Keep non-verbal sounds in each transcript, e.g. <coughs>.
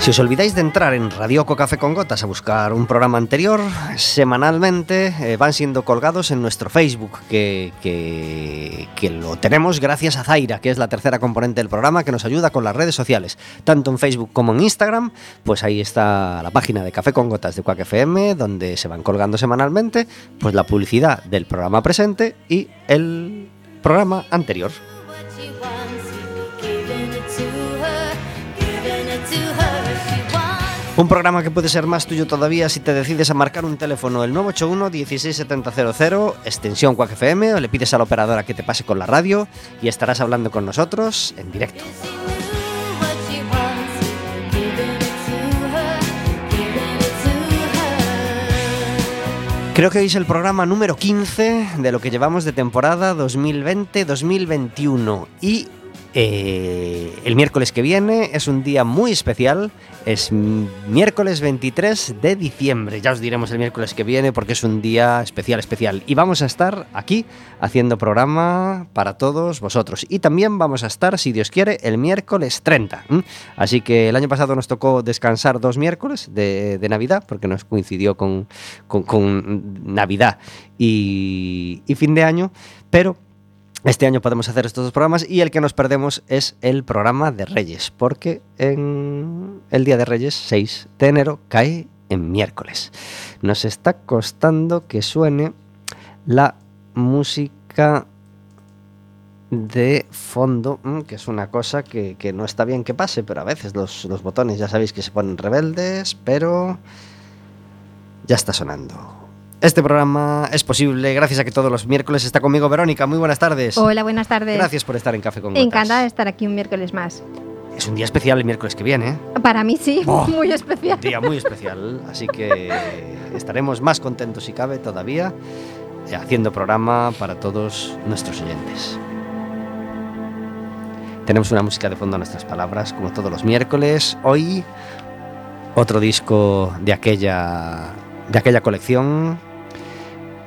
Si os olvidáis de entrar en Radioco Café con Gotas a buscar un programa anterior, semanalmente eh, van siendo colgados en nuestro Facebook, que, que, lo tenemos gracias a Zaira, que es la tercera componente del programa que nos ayuda con las redes sociales, tanto en Facebook como en Instagram. Pues ahí está la página de Café con Gotas de Quack FM, donde se van colgando semanalmente pues la publicidad del programa presente y el programa anterior. Un programa que puede ser más tuyo todavía si te decides a marcar un teléfono el 981 16700 extensión Quack FM o le pides a la operadora que te pase con la radio y estarás hablando con nosotros en directo. Creo que hoy es el programa número 15 de lo que llevamos de temporada 2020-2021 y eh, el miércoles que viene es un día muy especial, es miércoles 23 de diciembre, ya os diremos el miércoles que viene porque es un día especial, especial. Y vamos a estar aquí haciendo programa para todos vosotros. Y también vamos a estar, si Dios quiere, el miércoles 30. ¿m? Así que el año pasado nos tocó descansar dos miércoles de, de Navidad porque nos coincidió con, con- con Navidad y, y fin de año, pero este año podemos hacer estos dos programas y el que nos perdemos es el programa de Reyes, porque en el día de Reyes, 6 de enero, cae en miércoles. Nos está costando que suene la música de fondo, mm, que es una cosa que, que no está bien que pase, pero a veces los, los botones ya sabéis que se ponen rebeldes, pero ya está sonando. Este programa es posible gracias a que todos los miércoles está conmigo Verónica. Muy buenas tardes. Hola, buenas tardes. Gracias por estar en Café con Gotas. Encantada de estar aquí un miércoles más. Es un día especial el miércoles que viene, ¿eh? Para mí sí, Oh. muy especial. Un día muy especial, así que estaremos más contentos si cabe todavía haciendo programa para todos nuestros oyentes. Tenemos una música de fondo a nuestras palabras, como todos los miércoles. Hoy otro disco de aquella de aquella colección.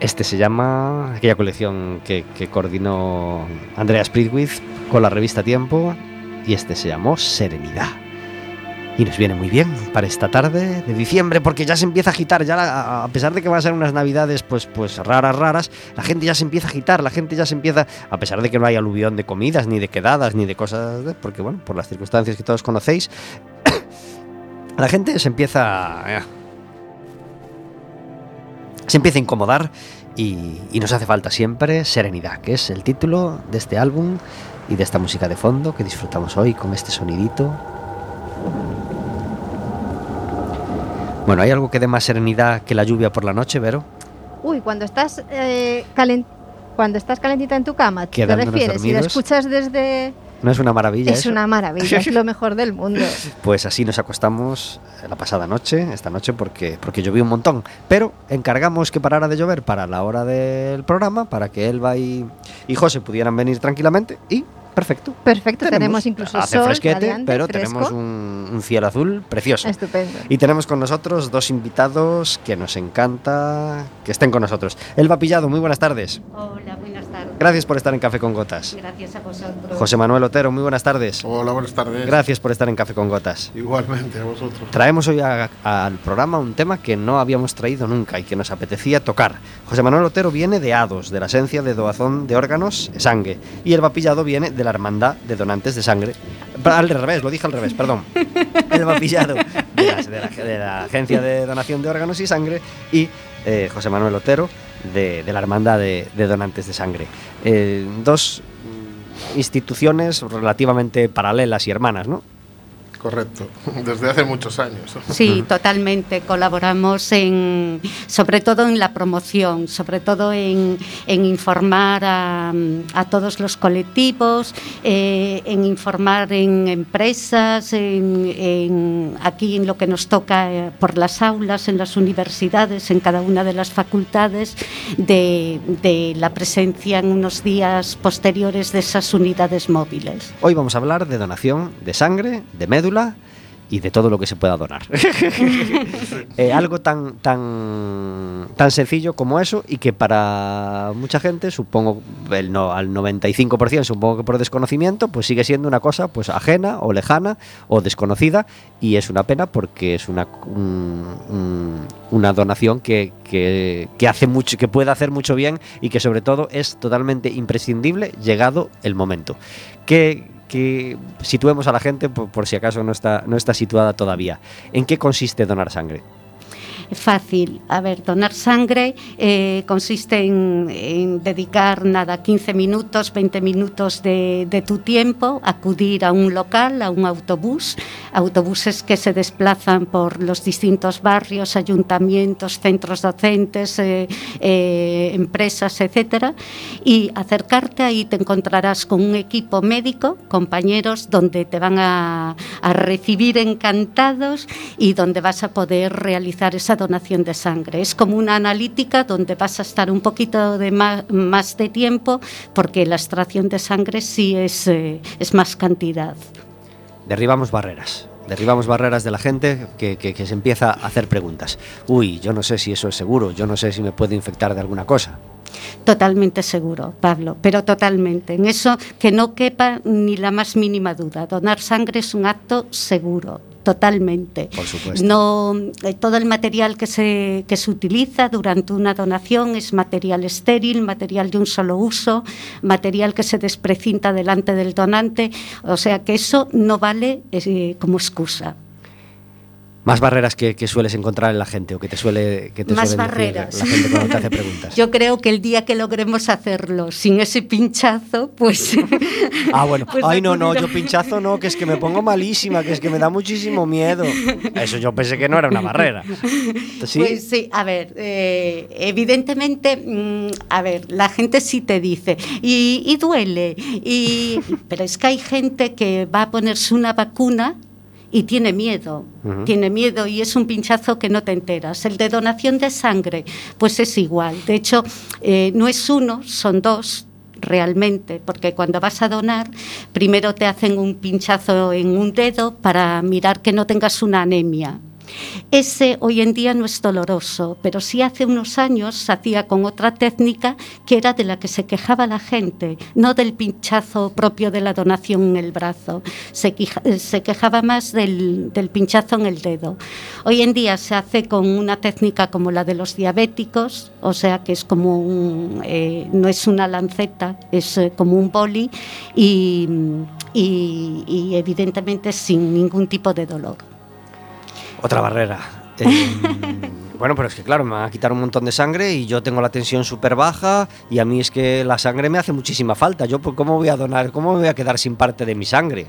Este se llama aquella colección que, coordinó Andrea Spritwith con la revista Tiempo y este se llamó Serenidad. Y nos viene muy bien para esta tarde de diciembre porque ya se empieza a agitar, ya a pesar de que van a ser unas navidades pues, pues raras, raras, la gente ya se empieza a agitar, la gente ya se empieza, a pesar de que no hay aluvión de comidas, ni de quedadas, ni de cosas, de- porque bueno, por las circunstancias que todos conocéis, <coughs> la gente se empieza... eh, se empieza a incomodar y, y nos hace falta siempre serenidad, que es el título de este álbum y de esta música de fondo que disfrutamos hoy con este sonidito. Bueno, ¿hay algo que dé más serenidad que la lluvia por la noche, Vero? Uy, cuando estás eh, cuando estás calentita en tu cama, ¿te refieres? Si la dormidos. escuchas desde... ¿No es una maravilla Es eso? una maravilla, es lo <laughs> mejor del mundo. Pues así nos acostamos la pasada noche, esta noche, porque, porque llovió un montón. Pero encargamos que parara de llover para la hora del programa, para que Elba y, y José pudieran venir tranquilamente y perfecto. Perfecto, tenemos, incluso hace sol, fresquete, radiante, pero fresco. tenemos un, un cielo azul precioso. Estupendo. Y tenemos con nosotros dos invitados que nos encanta que estén con nosotros. Elba Pillado, muy buenas tardes. Hola, buenas tardes. Gracias por estar en Café con Gotas. Gracias a vosotros. José Manuel Otero, muy buenas tardes. Hola, buenas tardes. Gracias por estar en Café con Gotas. Igualmente a vosotros. Traemos hoy a- al programa un tema que no habíamos traído nunca y que nos apetecía tocar. José Manuel Otero viene de ADOS, de la Esencia de Doazón de Órganos Sangue, y el Pillado viene de la Hermandad de Donantes de Sangre. Al revés, lo dije al revés, perdón. <laughs> El Pillado de la, de la- de la Agencia de Donación de Órganos y Sangre y eh, José Manuel Otero de, la Hermandad de, Donantes de Sangre. Eh, dos instituciones relativamente paralelas y hermanas, ¿no? Correcto. <laughs> Desde hace muchos años. Sí, totalmente. Colaboramos en, sobre todo en la promoción, sobre todo en, en informar a, a todos los colectivos, eh, en informar en empresas, en, en- aquí en lo que nos toca eh, por las aulas, en las universidades, en cada una de las facultades, de, de la presencia en unos días posteriores de esas unidades móviles. Hoy vamos a hablar de donación de sangre, de médula y de todo lo que se pueda donar. <laughs> Eh, algo tan, tan, tan sencillo como eso y que para mucha gente, supongo el no, al 95%, supongo que por desconocimiento, pues sigue siendo una cosa pues ajena o lejana o desconocida y es una pena porque es una, un- un- una donación que, que, que hace mucho, que puede hacer mucho bien y que sobre todo es totalmente imprescindible llegado el momento. Que, que situemos a la gente por, por si acaso no está, no está situada todavía. ¿En qué consiste donar sangre? Fácil. A ver, donar sangre eh, consiste en, dedicar nada, 15 minutos, 20 minutos de, de tu tiempo, acudir a un local, a un autobús, autobuses que se desplazan por los distintos barrios, ayuntamientos, centros docentes, eh, eh, empresas, etcétera, y acercarte ahí te encontrarás con un equipo médico, compañeros, donde te van a, a recibir encantados y donde vas a poder realizar esa donación de sangre. Es como una analítica donde vas a estar un poquito de más, más de tiempo porque la extracción de sangre sí es, eh, es más cantidad. Derribamos barreras. Derribamos barreras de la gente que, que- que se empieza a hacer preguntas. Uy, yo no sé si eso es seguro, yo no sé si me puedo infectar de alguna cosa. Totalmente seguro, Pablo, pero totalmente. En eso que no quepa ni la más mínima duda. Donar sangre es un acto seguro. Totalmente. Por supuesto. No, eh, todo el material que se, que se utiliza durante una donación es material estéril, material de un solo uso, material que se desprecinta delante del donante. O sea que eso no vale eh, como excusa. Más barreras que, que sueles encontrar en la gente o que te suele que te Más suelen decir barreras. la gente cuando te hace preguntas. <laughs> Yo creo que el día que logremos hacerlo sin ese pinchazo, pues. <laughs> Ah, bueno. <laughs> pues Ay, no, no, yo pinchazo no, que es que me pongo malísima, que es que me da muchísimo miedo. Eso yo pensé que no era una barrera. ¿Sí? Pues sí, a ver, eh, evidentemente, mm, a ver, la gente sí te dice, y, y duele, y, pero es que hay gente que va a ponerse una vacuna y tiene miedo, tiene miedo y es un pinchazo que no te enteras. El de donación de sangre, pues es igual. De hecho, eh, no es uno, son dos realmente, porque cuando vas a donar, primero te hacen un pinchazo en un dedo para mirar que no tengas una anemia. Ese hoy en día no es doloroso, pero sí hace unos años se hacía con otra técnica que era de la que se quejaba la gente, no del pinchazo propio de la donación en el brazo, se, eh, quejaba más del, pinchazo en el dedo. Hoy en día se hace con una técnica como la de los diabéticos, o sea que es como un, eh, no es una lanceta, es eh, como un boli y evidentemente sin ningún tipo de dolor. Otra barrera. <laughs> Eh, bueno, pero es que claro, me van a quitar un montón de sangre y yo tengo la tensión súper baja y a mí es que la sangre me hace muchísima falta. Yo, pues, ¿cómo voy a donar? ¿Cómo me voy a quedar sin parte de mi sangre?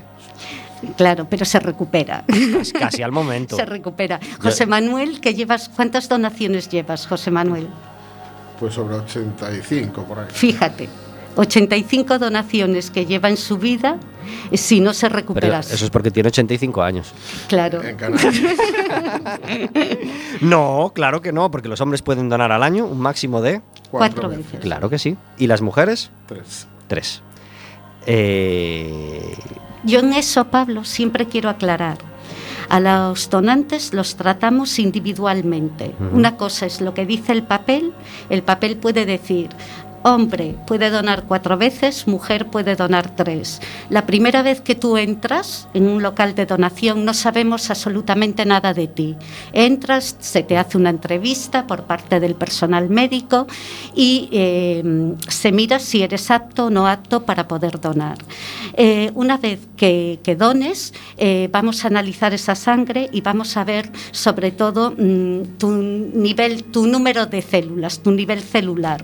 Claro, pero se recupera. Es casi al momento. <laughs> Se recupera. José Manuel, ¿qué llevas? ¿Cuántas donaciones llevas, José Manuel? Pues sobre 85 por ahí. Fíjate, 85 donaciones que lleva en su vida eh, si no se Pero recupera. eso es porque tiene 85 años. Claro. Canarias. <laughs> No, claro que no, porque los hombres pueden donar al año un máximo de... Cuatro veces. Claro que sí. ¿Y las mujeres? Tres. Tres. Eh, Yo en eso, Pablo, siempre quiero aclarar. A los donantes los tratamos individualmente. Una cosa es lo que dice el papel. El papel puede decir, hombre puede donar cuatro veces, mujer puede donar tres. La primera vez que tú entras en un local de donación no sabemos absolutamente nada de ti. Entras, se te hace una entrevista por parte del personal médico y eh, se mira si eres apto o no apto para poder donar. Eh, una vez que, que dones, eh, vamos a analizar esa sangre y vamos a ver sobre todo mm, tu nivel, tu número de células, tu nivel celular.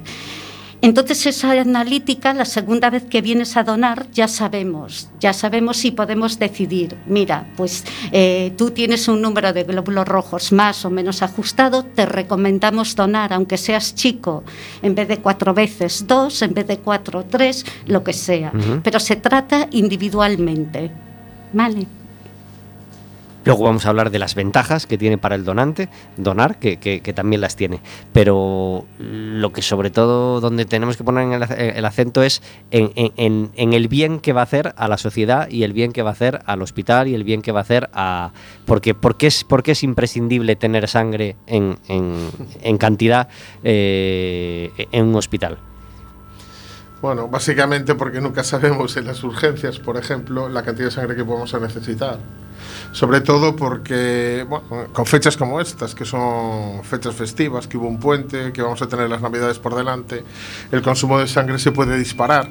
Entonces esa analítica, la segunda vez que vienes a donar, ya sabemos, ya sabemos si podemos decidir, mira, pues eh, tú tienes un número de glóbulos rojos más o menos ajustado, te recomendamos donar, aunque seas chico, en vez de cuatro veces dos, en vez de cuatro tres, lo que sea. Pero se trata individualmente. ¿Vale? Luego vamos a hablar de las ventajas que tiene para el donante, donar, que, también las tiene. Pero lo que sobre todo donde tenemos que poner el, ac- el acento es en, el bien que va a hacer a la sociedad y el bien que va a hacer al hospital y el bien que va a hacer a... Porque, porque, es, porque es imprescindible tener sangre en cantidad eh, en un hospital. Bueno, básicamente porque nunca sabemos en las urgencias, por ejemplo, la cantidad de sangre que podemos necesitar. Sobre todo porque, con fechas como estas, que son fechas festivas, que hubo un puente, que vamos a tener las navidades por delante, el consumo de sangre se puede disparar.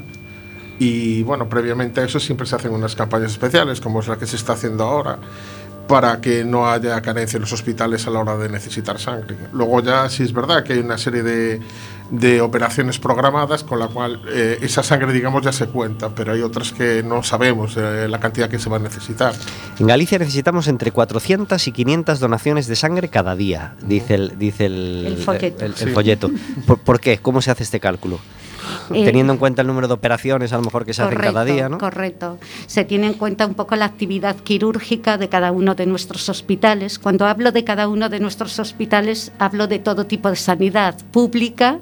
Y bueno, previamente a eso siempre se hacen unas campañas especiales, como es la que se está haciendo ahora, para que no haya carencia en los hospitales a la hora de necesitar sangre. Luego ya sí es verdad que hay una serie de, de operaciones programadas con la cual eh, esa sangre, digamos, ya se cuenta, pero hay otras que no sabemos eh, la cantidad que se va a necesitar. En Galicia necesitamos entre 400 y 500 donaciones de sangre cada día, dice el, dice el, El folleto. el- el Sí. folleto. <laughs> ¿Por, por qué? ¿Cómo se hace este cálculo? <laughs> Eh, Teniendo en cuenta el número de operaciones a lo mejor que se hacen cada día, ¿no? Correcto. Se tiene en cuenta un poco la actividad quirúrgica de cada uno de nuestros hospitales. Cuando hablo de cada uno de nuestros hospitales, hablo de todo tipo de sanidad pública.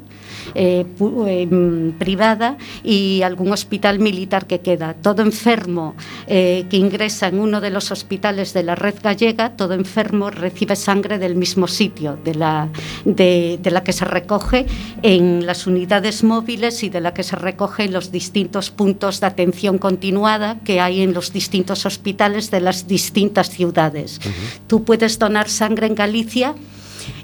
Eh, eh, mm, privada y algún hospital militar que queda. Todo enfermo eh, que ingresa en uno de los hospitales de la red gallega, todo enfermo recibe sangre del mismo sitio, de la, de, de la que se recoge en las unidades móviles y de la que se recoge en los distintos puntos de atención continuada que hay en los distintos hospitales de las distintas ciudades. Tú puedes donar sangre en Galicia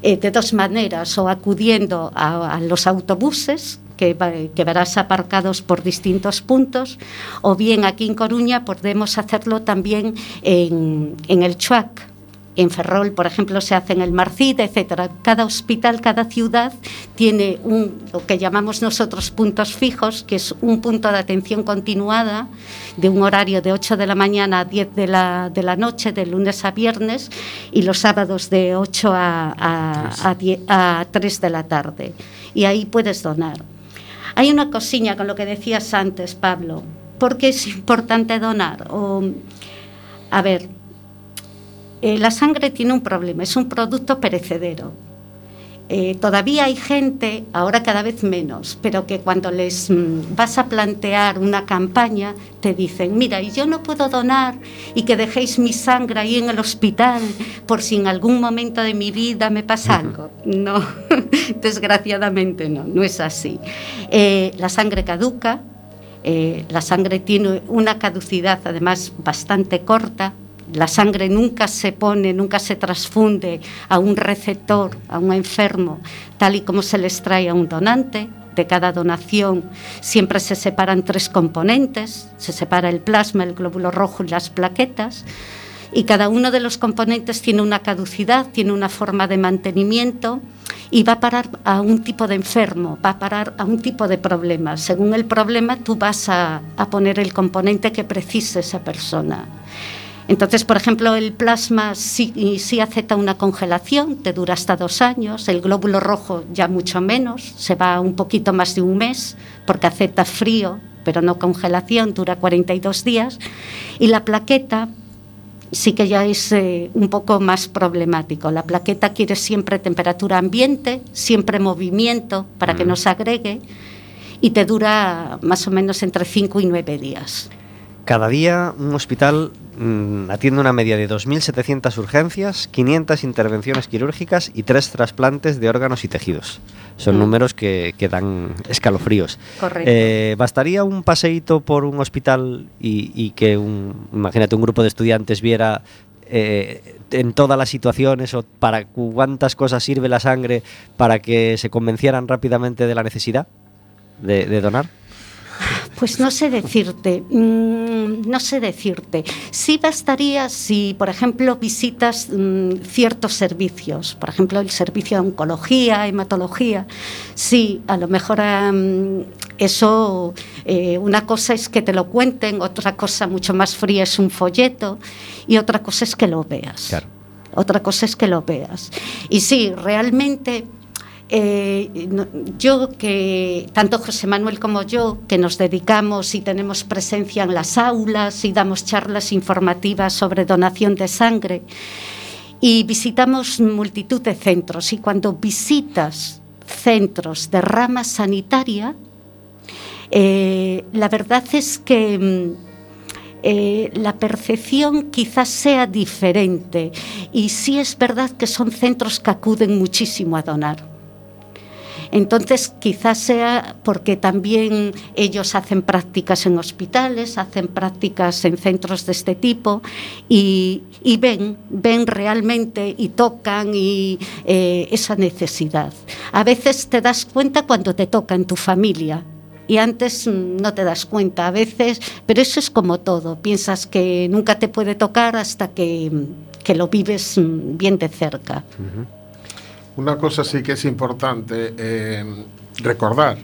eh, de dos maneras, o acudiendo a, los autobuses que, que verás aparcados por distintos puntos, o bien aquí en Coruña podemos hacerlo también en, en el Chuac. En Ferrol, por ejemplo, se hace en el Marcid, etcétera. Cada hospital, cada ciudad tiene un, lo que llamamos nosotros puntos fijos, que es un punto de atención continuada de un horario de 8 de la mañana a 10 de la, de la noche, de lunes a viernes, y los sábados de 8 a, a, a 10 a 3 de la tarde. Y ahí puedes donar. Hay una cosilla con lo que decías antes, Pablo. ¿Por qué es importante donar? O, a ver, eh, la sangre tiene un problema, es un producto perecedero. Eh, todavía hay gente, ahora cada vez menos, pero que cuando les mm, vas a plantear una campaña te dicen, mira, y yo no puedo donar y que dejéis mi sangre ahí en el hospital por si en algún momento de mi vida me pasa algo. No, <laughs> desgraciadamente no, no es así. Eh, la sangre caduca, eh, la sangre tiene una caducidad además bastante corta. La sangre nunca se pone, nunca se transfunde a un receptor, a un enfermo, tal y como se les trae a un donante. De cada donación siempre se separan tres componentes, se separa el plasma, el glóbulo rojo y las plaquetas y cada uno de los componentes tiene una caducidad, tiene una forma de mantenimiento y va a parar a un tipo de enfermo, va a parar a un tipo de problema. Según el problema, tú vas a, a poner el componente que precise esa persona. Entonces, por ejemplo, el plasma sí, sí acepta una congelación, te dura hasta dos años, el glóbulo rojo ya mucho menos, se va un poquito más de un mes porque acepta frío, pero no congelación, dura 42 días, y la plaqueta sí que ya es eh, un poco más problemático. La plaqueta quiere siempre temperatura ambiente, siempre movimiento para que no se agregue y te dura más o menos entre 5 y 9 días. Cada día un hospital mm, atiende una media de 2.700 urgencias, 500 intervenciones quirúrgicas y 3 trasplantes de órganos y tejidos. Son Mm. números que, que dan escalofríos. Correcto. Eh, ¿Bastaría un paseíto por un hospital y, y que, un, imagínate, un grupo de estudiantes viera eh, en todas las situaciones o para cuántas cosas sirve la sangre para que se convencieran rápidamente de la necesidad de, de donar? Pues no sé decirte, mm, no sé decirte. Sí bastaría si, por ejemplo, visitas mm, ciertos servicios, por ejemplo, el servicio de oncología, hematología. Sí, a lo mejor eso, eh, una cosa es que te lo cuenten, otra cosa mucho más fría es un folleto y otra cosa es que lo veas. Claro. Otra cosa es que lo veas. Y sí, realmente eh, yo que, tanto José Manuel como yo, que nos dedicamos y tenemos presencia en las aulas y damos charlas informativas sobre donación de sangre, y visitamos multitud de centros, y cuando visitas centros de rama sanitaria, eh, la verdad es que mm, eh, la percepción quizás sea diferente y sí es verdad que son centros que acuden muchísimo a donar. Entonces, quizás sea porque también ellos hacen prácticas en hospitales, hacen prácticas en centros de este tipo y, ven, ven realmente y tocan y, eh, esa necesidad. A veces te das cuenta cuando te toca en tu familia, y antes no te das cuenta a veces, pero eso es como todo, piensas que nunca te puede tocar hasta que, que lo vives bien de cerca. Una cosa sí que es importante eh, recordar,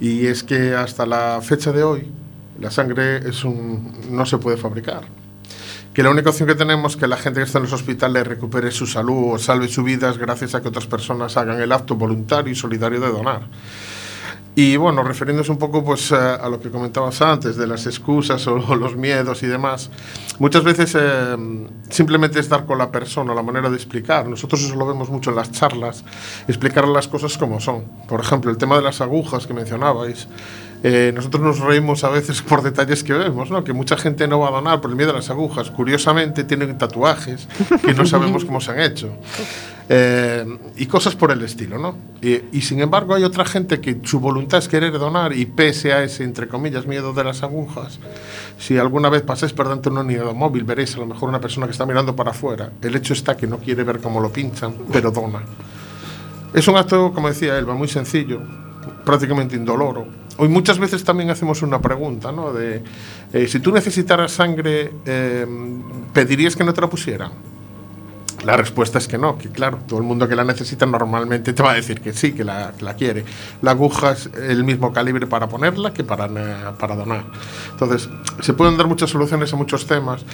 y es que hasta la fecha de hoy la sangre no se puede fabricar. Que la única opción que tenemos es que la gente que está en los hospitales recupere su salud o salve su vida es gracias a que otras personas hagan el acto voluntario y solidario de donar. Y bueno, refiriéndose un poco pues, a, lo que comentabas antes, de las excusas o, o <laughs> los miedos y demás, muchas veces eh, simplemente es dar con la persona, la manera de explicar. Nosotros eso lo vemos mucho en las charlas, explicar las cosas como son. Por ejemplo, el tema de las agujas que mencionabais. Eh, nosotros nos reímos a veces <laughs> por detalles que vemos, ¿no? que mucha gente no va a donar por el miedo a las agujas. Curiosamente tienen tatuajes que no sabemos cómo se han hecho. <laughs> Eh, y cosas por el estilo, ¿no? Y, y sin embargo hay otra gente que su voluntad es querer donar y pese a ese, entre comillas, miedo de las agujas, si alguna vez pasáis por delante de una unidad móvil, veréis a lo mejor una persona que está mirando para afuera. El hecho está que no quiere ver cómo lo pinchan, pero dona. Es un acto, como decía Elba, muy sencillo, prácticamente indoloro. Hoy muchas veces también hacemos una pregunta, ¿no? De eh, si tú necesitaras sangre, eh, ¿pedirías que no te la pusieran? La respuesta es que no, que claro, todo el mundo que la necesita normalmente te va a decir que sí, que la, la quiere. La aguja es el mismo calibre para ponerla que para, eh, para donar. Entonces, se pueden dar muchas soluciones a muchos temas.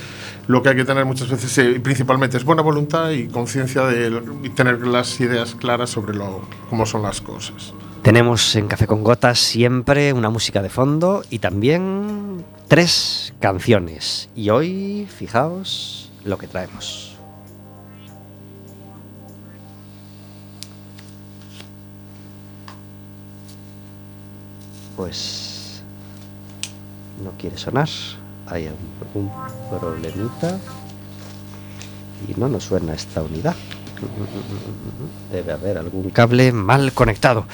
Lo que hay que tener muchas veces, eh, principalmente, es buena voluntad y conciencia de y tener las ideas claras sobre lo, cómo son las cosas. Tenemos en Café con Gotas siempre una música de fondo y también tres canciones. Y hoy, fijaos lo que traemos. Pues no quiere sonar. Hay algún problemita. Y no nos suena esta unidad. Debe haber algún cable mal conectado.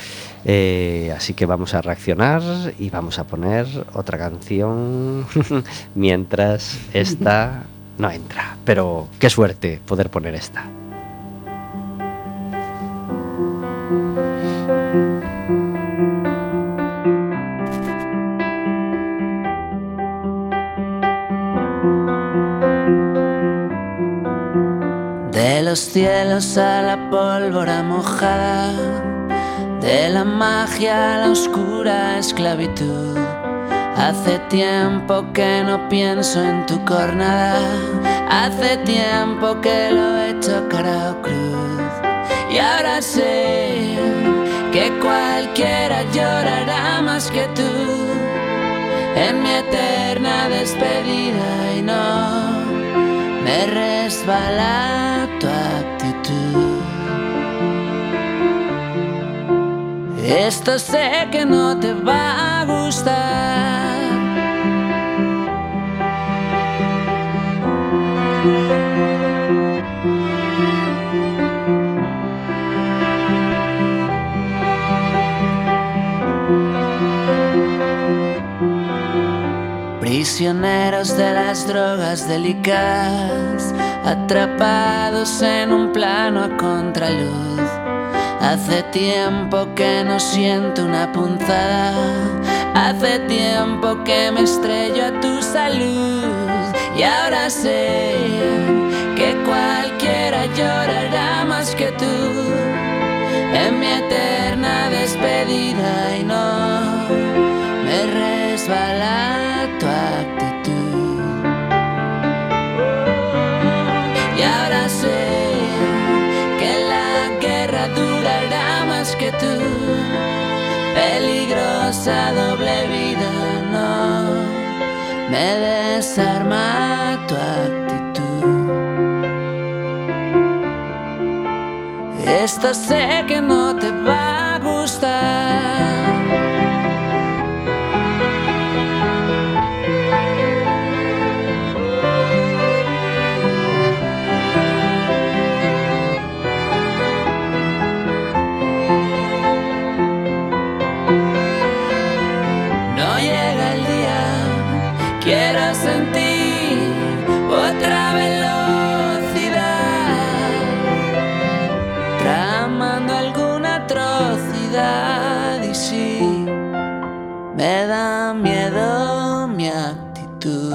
Eh, así que vamos a reaccionar y vamos a poner otra canción <laughs> mientras esta no entra. Pero qué suerte poder poner esta. Los cielos a la pólvora mojada, de la magia a la oscura esclavitud. Hace tiempo que no pienso en tu cornada, hace tiempo que lo he hecho cara o cruz. Y ahora sé que cualquiera llorará más que tú en mi eterna despedida y no me resbala Esto sé que no te va a gustar. Prisioneros de las drogas delicadas, atrapados en un plano a contraluz. Hace tiempo que no siento una punzada. Hace tiempo que me estrello a tu salud. Y ahora sé que cualquiera llorará más que tú en mi eterna despedida y no me resbala Peligrosa doble vida, no me desarma tu actitud. Esto sé que no te va a gustar. Me da miedo mi actitud.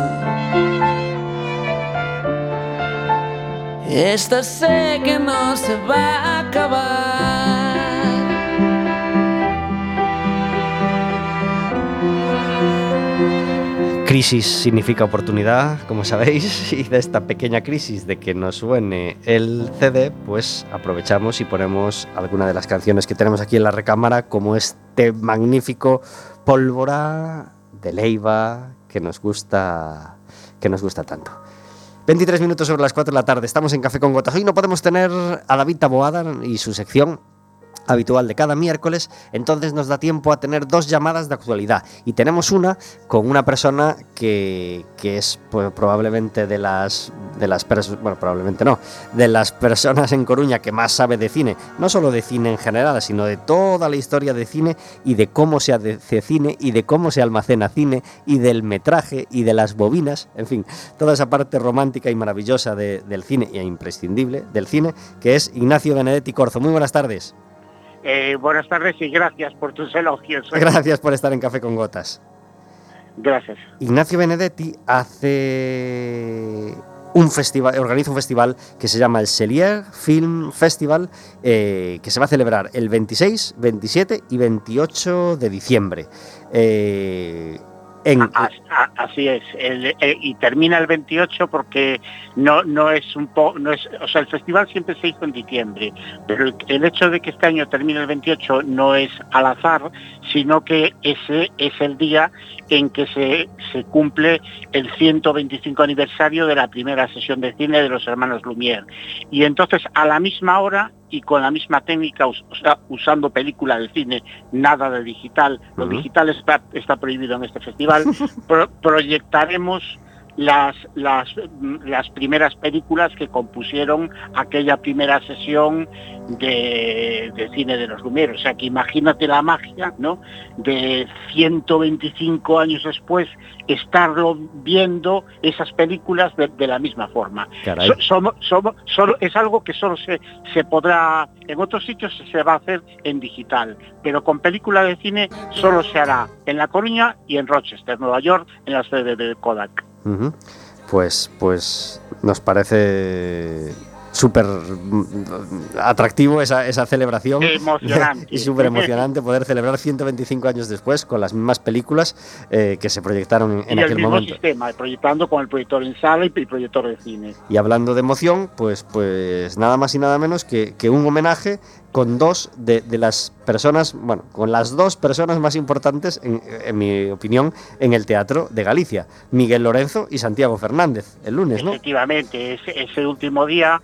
Esto sé que no se va a acabar. Crisis significa oportunidad, como sabéis, <laughs> y de esta pequeña crisis de que nos suene el CD, pues aprovechamos y ponemos alguna de las canciones que tenemos aquí en la recámara, como este magnífico Pólvora de Leiva que nos gusta, que nos gusta tanto. 23 minutos sobre las 4 de la tarde, estamos en Café con Gotas. Hoy no podemos tener a David Taboada y su sección habitual de cada miércoles, entonces nos da tiempo a tener dos llamadas de actualidad. Y tenemos una con una persona que, es pues, probablemente de las, de las bueno, probablemente no, de las personas en Coruña que más sabe de cine, no solo de cine en general, sino de toda la historia de cine y de cómo se hace cine y de cómo se almacena cine y del metraje y de las bobinas, en fin, toda esa parte romántica y maravillosa de- del cine e imprescindible del cine, que es Ignacio Benedetti Corzo. Muy buenas tardes. Eh, buenas tardes y gracias por tus elogios. Gracias por estar en Café con Gotas. Gracias. Ignacio Benedetti hace un festival, organiza un festival que se llama el Celier Film Festival, eh, que se va a celebrar el 26, 27 y 28 de diciembre. Eh, así es. Y termina el 28 porque no no es un po, no es, o sea, el festival siempre se hizo en diciembre, pero el hecho de que este año termine el 28 no es al azar, sino que ese es el día en que se, se cumple el 125 aniversario de la primera sesión de cine de los hermanos Lumière. Y entonces a la misma hora y con la misma técnica, us- o sea, usando película de cine, nada de digital, lo digital está, está prohibido en este festival, <laughs> pro- proyectaremos las, las, las primeras películas que compusieron aquella primera sesión de, de cine de los Lumière. O sea que imagínate la magia, ¿no? De 125 años después, estarlo viendo esas películas de, de la misma forma. So- somos- somos- solo, es algo que solo se, se podrá, en otros sitios se va a hacer en digital, pero con película de cine solo se hará en La Coruña y en Rochester, Nueva York, en la sede de Kodak. Pues, pues nos parece súper mm, atractivo esa, esa celebración. Emocionante. <laughs> y súper emocionante poder celebrar 125 años después con las mismas películas eh, que se proyectaron en, y el aquel mismo momento. sistema, proyectando con el proyector en sala y el proyector de cine. Y hablando de emoción, pues, pues nada más y nada menos que, que un homenaje con dos de, de las personas, bueno, con las dos personas más importantes, en, mi opinión, en el teatro de Galicia, Miguel Lorenzo y Santiago Fernández, el lunes, ¿no? Efectivamente, ese, último día,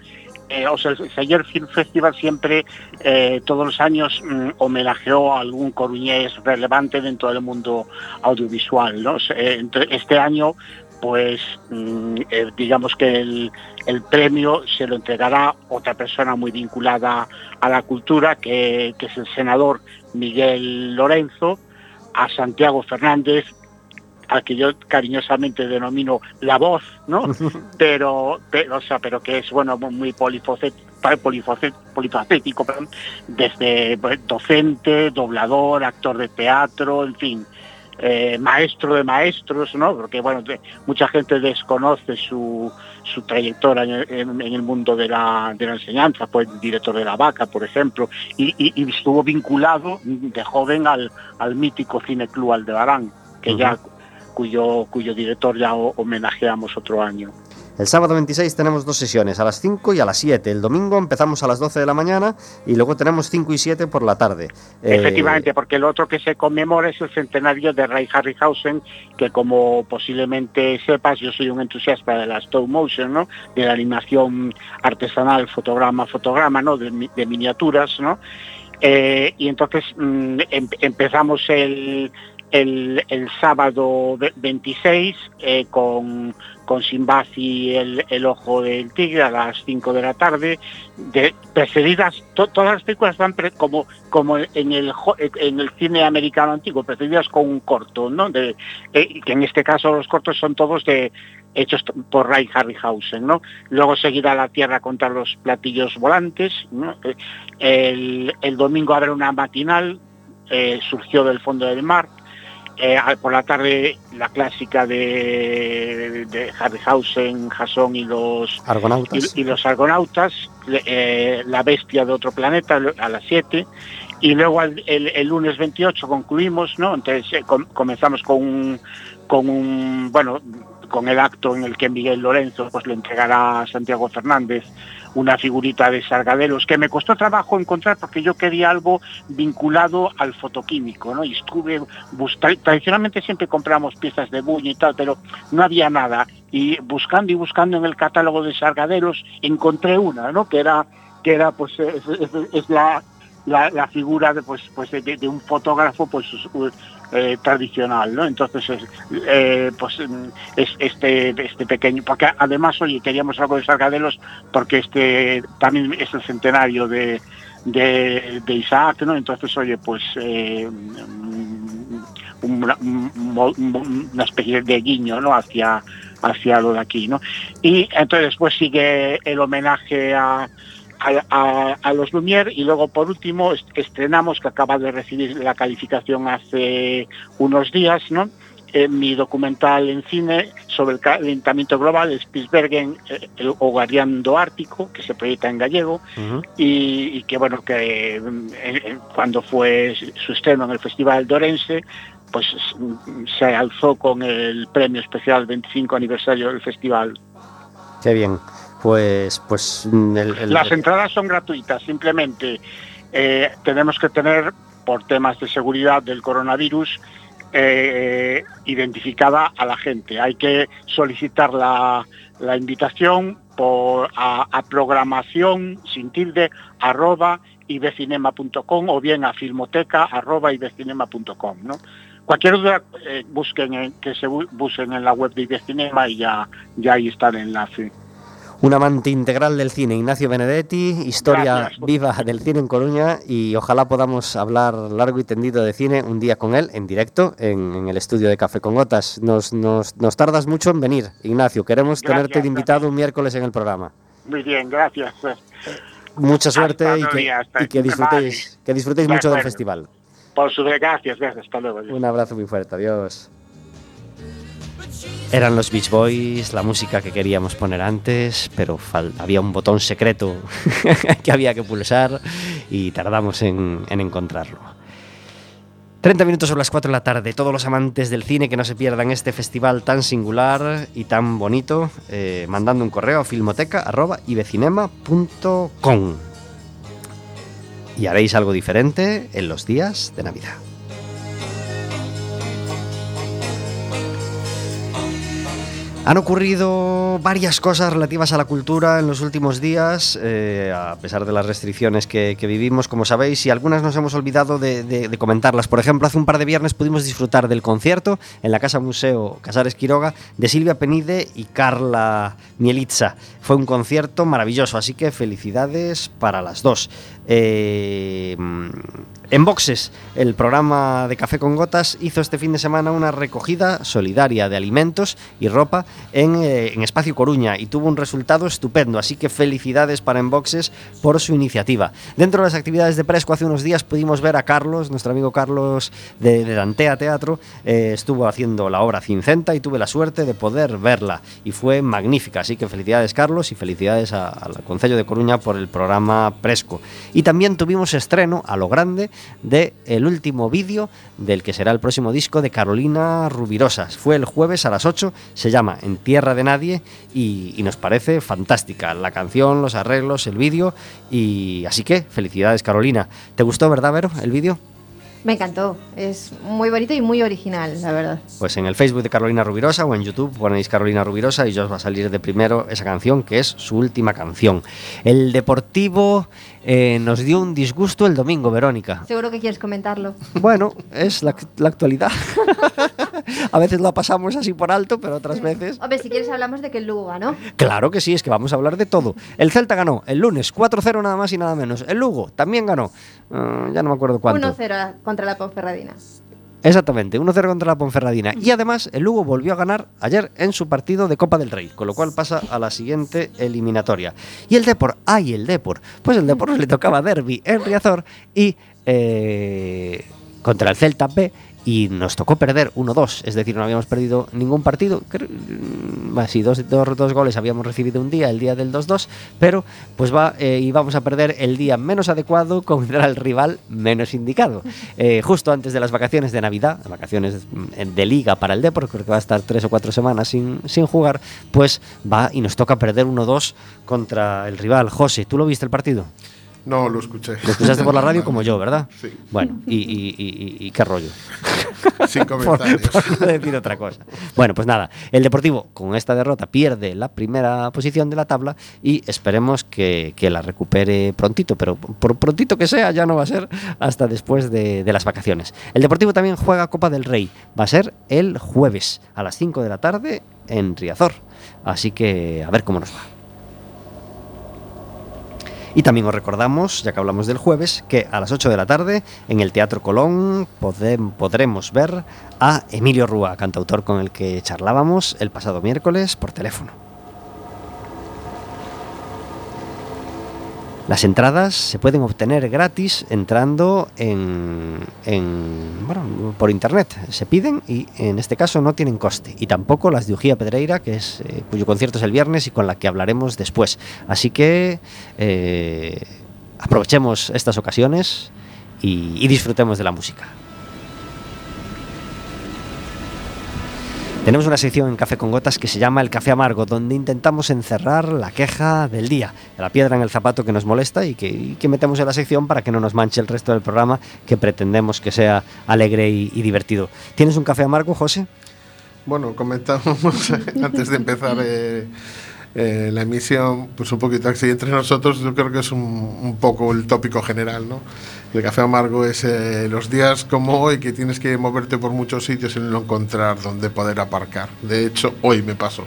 eh, o sea, el Seller Film Festival siempre, eh, todos los años, mm, homenajeó a algún coruñés relevante dentro del mundo audiovisual. ¿no? Eh, este año, pues, mm, eh, digamos que el, el premio se lo entregará otra persona muy vinculada a la cultura, que, que es el senador Miguel Lorenzo, a Santiago Fernández, al que yo cariñosamente denomino la voz, ¿no? <laughs> pero, pero, o sea, pero que es bueno muy polifacético, polifacético perdón, desde pues, docente, doblador, actor de teatro, en fin, eh, maestro de maestros, ¿no? Porque bueno, de- mucha gente desconoce su, su trayectoria en, en- en el mundo de la, de la enseñanza, fue director de la vaca, por ejemplo, y, y- y estuvo vinculado de joven al, al mítico Cine Club Aldebarán, que ya cuyo, cuyo director ya ho- homenajeamos otro año. El sábado 26 tenemos dos sesiones, a las 5 y a las 7. El domingo empezamos a las 12 de la mañana y luego tenemos 5 y 7 por la tarde. Eh, Efectivamente, porque el otro que se conmemora es el centenario de Ray Harryhausen, que como posiblemente sepas, yo soy un entusiasta de la stop motion, ¿no? De la animación artesanal, fotograma fotograma, ¿no? De, de miniaturas, ¿no? Eh, y entonces mm, em- empezamos el, el, sábado ve- 26 eh, con, con Sinbad y el, el Ojo del Tigre a las 5 de la tarde, de, precedidas, to- todas las películas van como, como en, el, en el cine americano antiguo, precedidas con un corto, ¿no? De, eh, que en este caso los cortos son todos de hechos por Ray Harryhausen, ¿no? Luego seguirá La Tierra contra los platillos volantes. Eh, El, el domingo habrá una matinal, eh, surgió del fondo del mar, eh, por la tarde la clásica de, de Harryhausen, Jason y los Argonautas. y, y los argonautas, eh, la bestia de otro planeta a las 7 y luego el, el lunes 28 concluimos, ¿no? Entonces eh, com- comenzamos con un, con un, bueno, con el acto en el que Miguel Lorenzo pues le entregará a Santiago Fernández una figurita de Sargadelos que me costó trabajo encontrar porque yo quería algo vinculado al fotoquímico, ¿no? Y estuve bus- tra- tradicionalmente siempre compramos piezas de buño y tal, pero no había nada. Y buscando y buscando en el catálogo de Sargadelos encontré una, ¿no? Que era que era pues es, la, la, la figura de pues pues de un fotógrafo pues eh, tradicional, ¿no? Entonces es, eh, pues mm, es este este pequeño porque además oye queríamos algo de Sargadelos porque este también es el centenario de de, Isaac, ¿no? Entonces, oye, pues eh, mm, una, una especie de guiño, ¿no? Hacia, hacia lo de aquí, ¿no? Y entonces después sigue el homenaje a, a, a- a los Lumière y luego por último est- estrenamos, que acaba de recibir la calificación hace unos días, ¿no? Eh, mi documental en cine sobre el calentamiento global, Spitsbergen, eh, el hogareando ártico, que se proyecta en gallego, y, y que bueno que eh, eh, cuando fue su estreno en el Festival de Orense pues se alzó con el premio especial 25 aniversario del festival. Qué bien. Pues, pues mm, el- el- Las entradas son gratuitas, simplemente eh, tenemos que tener, por temas de seguridad del coronavirus, eh, identificada a la gente. Hay que solicitar la, la invitación por, a, a programación sin tilde arroba ibecinema.com o bien a filmoteca arroba ibecinema.com. ¿no? Cualquier duda, eh, busquen en- que se bu- busquen en la web de Ibecinema y ya, ya ahí está el enlace. Un amante integral del cine, Ignacio Benedetti, historia Gracias. viva del cine en Coruña y ojalá podamos hablar largo y tendido de cine un día con él en directo en, en el estudio de Café con Gotas. Nos, nos, nos tardas mucho en venir, Ignacio. Queremos Gracias, tenerte de invitado un miércoles en el programa. Muy bien, gracias. Mucha suerte y que, y disfrutéis, que disfrutéis mucho del festival. Por su gracias, gracias. Hasta luego. Un abrazo muy fuerte, adiós. Eran los Beach Boys, la música que queríamos poner antes, pero había un botón secreto <laughs> que había que pulsar y tardamos en, en encontrarlo. 30 minutos sobre las 4 de la tarde. Todos los amantes del cine que no se pierdan este festival tan singular y tan bonito, eh, mandando un correo a filmoteca.ibecinema.com. Y haréis algo diferente en los días de Navidad. Han ocurrido varias cosas relativas a la cultura en los últimos días, eh, a pesar de las restricciones que, vivimos, como sabéis, y algunas nos hemos olvidado de, de- comentarlas. Por ejemplo, hace un par de viernes pudimos disfrutar del concierto en la Casa Museo Casares Quiroga de Silvia Penide y Carla Mielitza. Fue un concierto maravilloso, así que felicidades para las dos. Eh, En Boxes, el programa de Café con Gotas hizo este fin de semana una recogida solidaria de alimentos y ropa en, eh, en Espacio Coruña y tuvo un resultado estupendo, así que felicidades para Enboxes por su iniciativa. Dentro de las actividades de Presco hace unos días pudimos ver a Carlos, nuestro amigo Carlos de, de Dantea Teatro, eh, estuvo haciendo la obra Cincenta y tuve la suerte de poder verla y fue magnífica, así que felicidades Carlos y felicidades al Concello de Coruña por el programa Presco. Y también tuvimos estreno a lo grande de el último vídeo del que será el próximo disco de Carolina Rubirosas. Fue el jueves a las 8, se llama En Tierra de Nadie y, y nos parece fantástica la canción, los arreglos, el vídeo y así que felicidades Carolina. ¿Te gustó, verdad, Vero, el vídeo? Me encantó. Es muy bonito y muy original, la verdad. Pues en el Facebook de Carolina Rubirosa o en YouTube ponéis Carolina Rubirosa y ya os va a salir de primero esa canción que es su última canción. El Deportivo eh, nos dio un disgusto el domingo, Verónica. Seguro que quieres comentarlo. Bueno, es la, la actualidad. <laughs> a veces lo pasamos así por alto, pero otras veces... Hombre, si quieres hablamos de que el Lugo ganó. Claro que sí, es que vamos a hablar de todo. El Celta ganó el lunes 4-0 nada más y nada menos. El Lugo también ganó. eh, ya no me acuerdo cuánto. 1-0 contra la Ponferradina. Exactamente, 1-0 contra la Ponferradina. Y además, el Lugo volvió a ganar ayer en su partido de Copa del Rey, con lo cual pasa a la siguiente eliminatoria. Y el Depor, ¡ay, el Depor! Pues el Depor le tocaba derby en Riazor y eh, contra el Celta B. Y nos tocó perder 1-2, es decir, no habíamos perdido ningún partido. Mm, sí, dos, dos, dos goles habíamos recibido un día, el día del 2-2, pero pues va, eh, íbamos a perder el día menos adecuado <laughs> contra el rival menos indicado. <laughs> Eh, justo antes de las vacaciones de Navidad, vacaciones mm, de liga para el Depor, creo que va a estar tres o cuatro semanas sin, sin jugar, pues va y nos toca perder 1-2 contra el rival. José, ¿tú lo viste el partido? No, lo escuché. Lo escuchaste por la radio como yo, ¿verdad? Sí. Bueno, y, y- y- qué rollo. <laughs> Sin <laughs> por, comentarios. por no decir otra cosa. Bueno, pues nada, el Deportivo con esta derrota pierde la primera posición de la tabla y esperemos que, que la recupere prontito, pero por prontito que sea ya no va a ser hasta después de, de las vacaciones. El Deportivo también juega Copa del Rey, va a ser el jueves a las 5 de la tarde en Riazor, así que a ver cómo nos va. Y también os recordamos, ya que hablamos del jueves, que a las 8 de la tarde en el Teatro Colón podremos ver a Emilio Rúa, cantautor con el que charlábamos el pasado miércoles por teléfono. Las entradas se pueden obtener gratis entrando en, en- bueno, por internet. Se piden y en este caso no tienen coste. Y tampoco las de Ujía Pedreira, que es, eh, cuyo concierto es el viernes y con la que hablaremos después. Así que eh, aprovechemos estas ocasiones y, y disfrutemos de la música. Tenemos una sección en Café con Gotas que se llama El Café Amargo, donde intentamos encerrar la queja del día, la piedra en el zapato que nos molesta y que, metemos en la sección para que no nos manche el resto del programa que pretendemos que sea alegre y, divertido. ¿Tienes un café amargo, José? Bueno, comentábamos <laughs> antes de empezar eh, eh, la emisión, pues un poquito así entre nosotros, yo creo que es un, un poco el tópico general, ¿no? El café amargo es eh, los días como hoy que tienes que moverte por muchos sitios y no encontrar dónde poder aparcar. De hecho, hoy me pasó.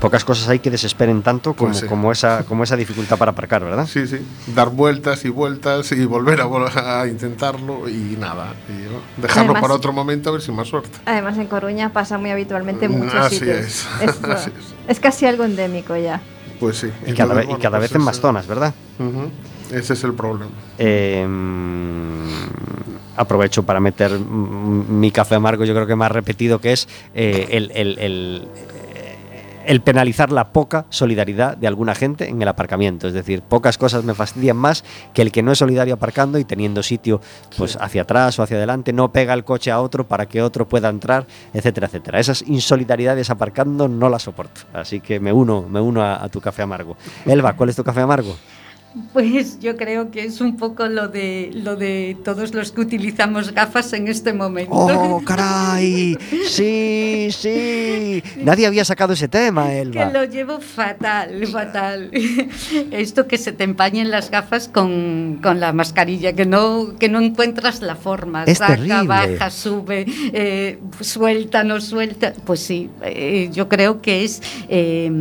Pocas cosas hay que desesperen tanto como, Pues sí. como, esa, como esa dificultad para aparcar, ¿verdad? Sí, sí, dar vueltas y vueltas y volver a, vol- a intentarlo y nada. Y, ¿no? dejarlo Además- para otro momento a ver si más suerte. Además, en Coruña pasa muy habitualmente en Mm, muchos así sitios. es, Es, <laughs> así es casi algo endémico ya. Pues sí. Y cada, vez, y bueno, cada pues vez en más zonas, ¿verdad? Ujú, Ese es el problema. Eh, aprovecho para meter mi café amargo, yo creo que más repetido, que es eh, el, el- el, eh, el penalizar la poca solidaridad de alguna gente en el aparcamiento. Es decir, pocas cosas me fastidian más que el que no es solidario aparcando y teniendo sitio pues hacia atrás o hacia adelante, no pega el coche a otro para que otro pueda entrar, etcétera, etcétera. Esas insolidaridades aparcando no las soporto. Así que me uno, me uno a, a tu café amargo. Elba, ¿cuál es tu café amargo? Pues yo creo que es un poco lo de lo de todos los que utilizamos gafas en este momento. ¡Oh, caray! Sí, sí. Nadie había sacado ese tema, que Elba. lo llevo fatal, fatal. Esto que se te empañen las gafas con, con la mascarilla, que no, que no encuentras la forma. Es Saca, terrible. baja, sube, eh, suelta, no suelta. Pues sí, eh, yo creo que es... eh,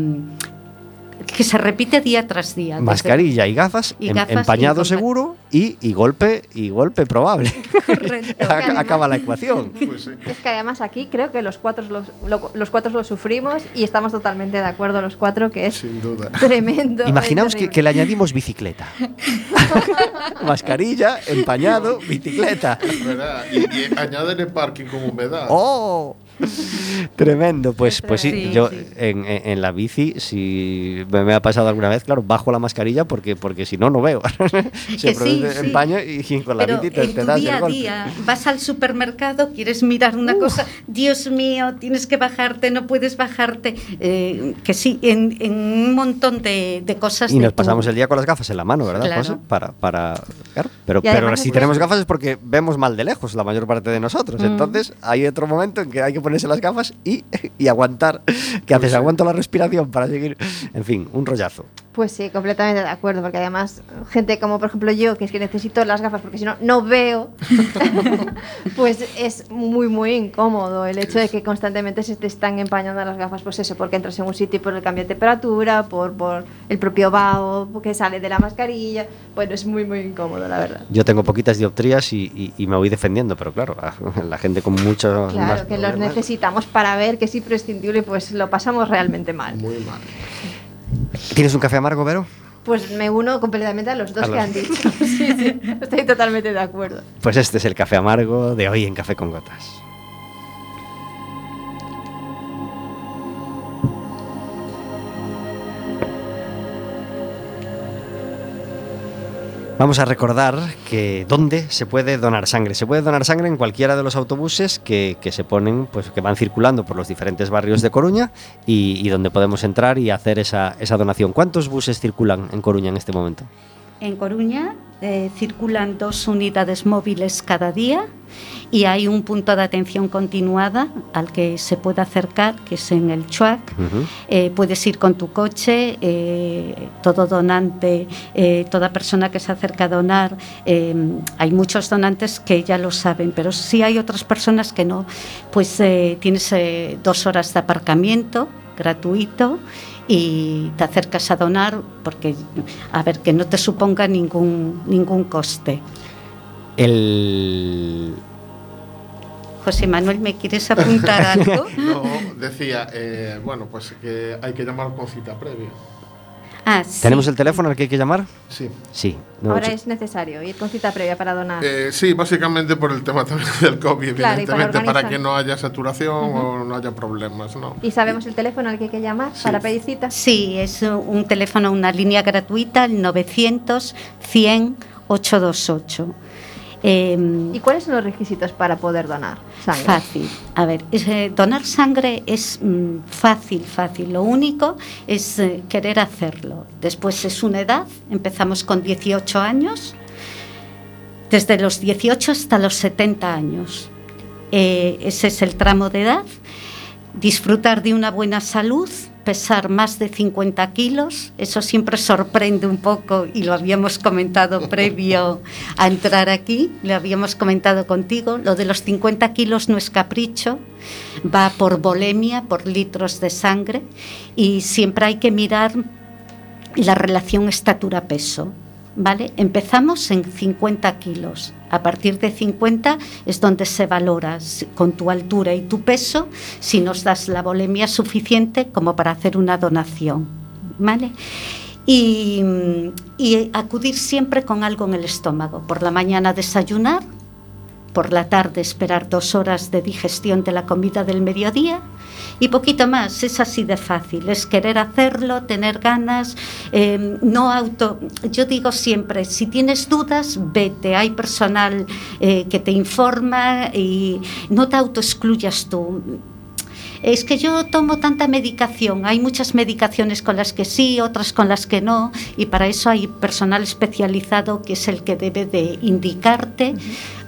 que se repite día tras día. Mascarilla y gafas, Y em- gafas empañado y seguro y, y golpe y golpe probable. <laughs> Correcto. <laughs> Acaba la ecuación. <laughs> Pues sí. Es que además aquí creo que los cuatro los, lo- los cuatro lo sufrimos y estamos totalmente de acuerdo los cuatro que es Sin duda. tremendo. Imaginaos que, le añadimos bicicleta. Mascarilla, empañado, bicicleta. ¿Verdad? Y, y añaden el parking con humedad. ¡Oh! <laughs> Tremendo, pues, pues sí, Sí, yo sí. En, en- la bici, si me, ha pasado alguna vez, claro, bajo la mascarilla porque, porque si no, no veo. <laughs> Se produce sí. empaño y con la Pero bici te, en te tu das día el golpe. día vas al supermercado, quieres mirar una cosa, Dios mío, tienes que bajarte, no puedes bajarte. Eh, que sí, en, en un montón de, de cosas. Y nos tu- pasamos el día con las gafas en la mano, ¿verdad? Claro. José? Para, para, claro. Pero, pero si tenemos gafas es porque vemos mal de lejos la mayor parte de nosotros. Mm. Entonces hay otro momento en que hay que ponerse las gafas y, <laughs> y aguantar. ¿Qué haces? Aguanto la respiración para seguir. En fin, un rollazo. Pues sí, completamente de acuerdo, porque además gente como por ejemplo yo, que es que necesito las gafas porque si no, no veo, <laughs> pues es muy, muy incómodo el hecho de que constantemente se te están empañando las gafas, pues eso, porque entras en un sitio y por el cambio de temperatura, por, por el propio vaho que sale de la mascarilla, bueno, es muy, muy incómodo, la verdad. Yo tengo poquitas dioptrías y, y- y me voy defendiendo, pero claro, la gente con muchos Claro, más que los necesitamos para ver que es imprescindible, pues lo pasamos realmente mal. Muy mal. ¿Tienes un café amargo, Vero? Pues me uno completamente a los dos A que los- han <laughs> dicho. Sí, sí, estoy totalmente de acuerdo. Pues este es el café amargo de hoy en Café con Gotas. Vamos a recordar que dónde se puede donar sangre. Se puede donar sangre en cualquiera de los autobuses que, que se ponen, pues que van circulando por los diferentes barrios de Coruña y, y donde podemos entrar y hacer esa, esa donación. ¿Cuántos buses circulan en Coruña en este momento? En Coruña eh, circulan dos unidades móviles cada día y hay un punto de atención continuada al que se puede acercar, que es en el Chuac. Eh, puedes ir con tu coche, eh, todo donante, eh, toda persona que se acerca a donar. hay muchos donantes que ya lo saben, pero sí hay otras personas que no. Pues tienes dos horas de aparcamiento gratuito y te acercas a donar porque, a ver, que no te suponga ningún, ningún coste. El, José Manuel, ¿me quieres apuntar <laughs> algo? No, decía, eh, bueno, pues que hay que llamar con cita previa. Ah, sí. ¿Tenemos el teléfono al que hay que llamar? Sí. Sí. no, Ahora es necesario ir con cita previa para donar. Eh, sí, básicamente por el tema <laughs> también del COVID, Claro, y para evidentemente, para, que no haya saturación o no haya problemas, ¿no? ¿Y sabemos el teléfono al que hay que llamar para pedir cita? Sí, es un teléfono, una línea gratuita, el 900 100 828. Eh, ¿Y cuáles son los requisitos para poder donar sangre? Fácil. A ver, es, eh, donar sangre es mm, fácil, fácil. Lo único es eh, querer hacerlo. Después es una edad, empezamos con 18 años, desde los 18 hasta los 70 años. Eh, ese es el tramo de edad. Disfrutar de una buena salud, pesar más de 50 kilos, eso siempre sorprende un poco y lo habíamos comentado <laughs> previo a entrar aquí, lo habíamos comentado contigo, lo de los 50 kilos no es capricho, va por volemia, por litros de sangre y siempre hay que mirar la relación estatura-peso. ¿Vale? Empezamos en 50 kilos. A partir de 50 es donde se valora con tu altura y tu peso si nos das la volemia suficiente como para hacer una donación. ¿Vale? Y, y acudir siempre con algo en el estómago. Por la mañana desayunar, por la tarde esperar dos horas de digestión de la comida del mediodía y poquito más. Es así de fácil, es querer hacerlo, tener ganas, eh, no auto. Yo digo siempre, si tienes dudas, vete. Hay personal eh, que te informa y no te autoexcluyas tú. Es que yo tomo tanta medicación, hay muchas medicaciones con las que sí, otras con las que no, y para eso hay personal especializado que es el que debe de indicarte cua-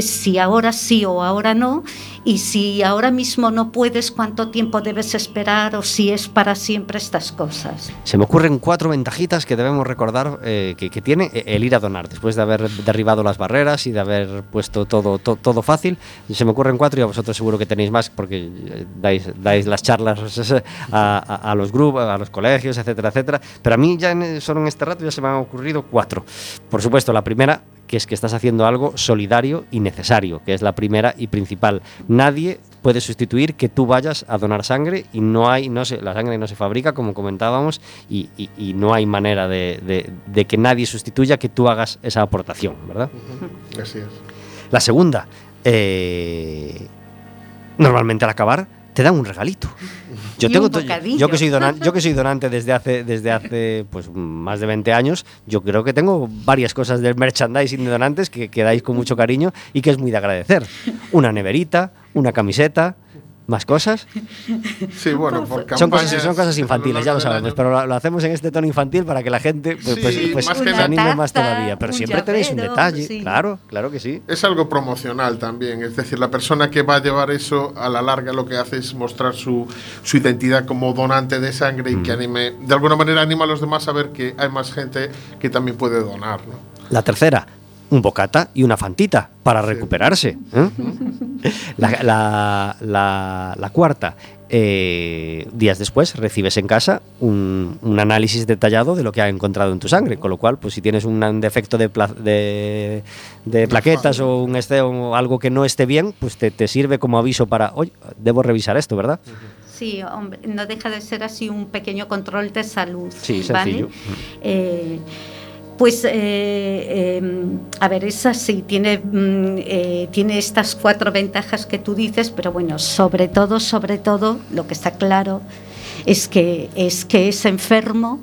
si ahora sí o ahora no, y si ahora mismo no puedes, cuánto tiempo debes esperar o si es para siempre estas cosas. Se me ocurren cuatro ventajitas que debemos recordar eh, que, tiene el ir a donar. Después de haber derribado las barreras y de haber puesto todo, to- todo fácil, se me ocurren cuatro y a vosotros seguro que tenéis más porque eh, dais, dais las charlas <laughs> a los grupos, a los colegios, etcétera, etcétera. Pero a mí ya en- solo en este rato ya se me han ocurrido cuatro. Por supuesto, la primera que es que estás haciendo algo solidario y necesario, que es la primera y principal. Nadie puede sustituir que tú vayas a donar sangre y no hay, no se, la sangre no se fabrica, como comentábamos, y, y- y no hay manera de, de- de que nadie sustituya que tú hagas esa aportación, ¿verdad? Así es. La segunda, eh, normalmente al acabar te dan un regalito. Yo, Y tengo un to- bocadillo. yo que soy donante, <laughs> yo que soy donante desde hace desde hace pues más de 20 años, yo creo que tengo varias cosas del merchandising de donantes que, que dais con mucho cariño y que es muy de agradecer. Una neverita, una camiseta, más cosas. Sí, bueno, por Son cosas, campañas son cosas a lo infantiles, ya lo sabemos, pero lo, lo hacemos en este tono infantil para que la gente pues, pues- Sí, pues más que se nada. anime más taza, todavía. Pero siempre tenéis un llavero, detalle, sí. claro, claro que sí. Es algo promocional también, es decir, la persona que va a llevar eso a la larga lo que hace es mostrar su, su identidad como donante de sangre y Mm. que anime, de alguna manera anima a los demás a ver que hay más gente que también puede donar. ¿no? La tercera, un bocata y una fantita para recuperarse. ¿eh? <laughs> La, la- la- la cuarta, eh, días después recibes en casa un, un análisis detallado de lo que ha encontrado en tu sangre, con lo cual, pues si tienes un defecto de, pla- de, de plaquetas o un este, o algo que no esté bien, pues te, te sirve como aviso para, oye, debo revisar esto, ¿verdad? Sí, hombre, no deja de ser así un pequeño control de salud. Sí, ¿vale? sencillo. Eh, pues, eh, eh, a ver, esa sí, tiene, mm, eh, tiene estas cuatro ventajas que tú dices, pero bueno, sobre todo, sobre todo, lo que está claro es que, es que ese enfermo,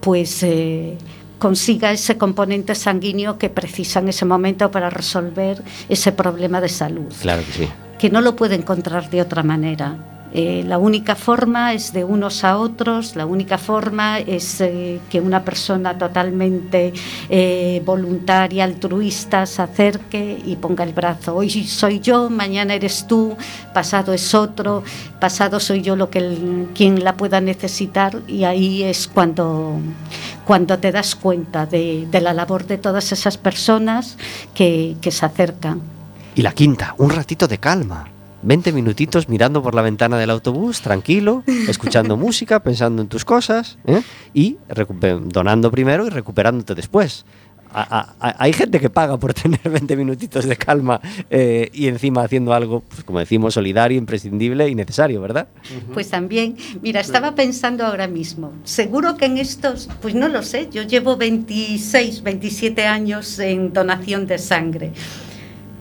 pues... eh, consiga ese componente sanguíneo que precisa en ese momento para resolver ese problema de salud Claro que sí. que no lo puede encontrar de otra manera. Eh, la única forma es de unos a otros, la única forma es eh, que una persona totalmente eh, voluntaria, altruista, se acerque y ponga el brazo. Hoy soy yo, mañana eres tú, pasado es otro, pasado soy yo lo que el- quien la pueda necesitar y ahí es cuando, te das cuenta de, la labor de todas esas personas que se acercan. Y la quinta, un ratito de calma. 20 minutitos mirando por la ventana del autobús, tranquilo, escuchando <laughs> música, pensando en tus cosas ¿eh? y donando primero y recuperándote después. A- a- a- hay gente que paga por <laughs> tener 20 minutitos de calma eh, y encima haciendo algo, pues, como decimos, solidario, imprescindible y necesario, ¿verdad? Pues también, mira, estaba pensando ahora mismo, seguro que en estos, pues no lo sé, yo llevo 26, 27 años en donación de sangre.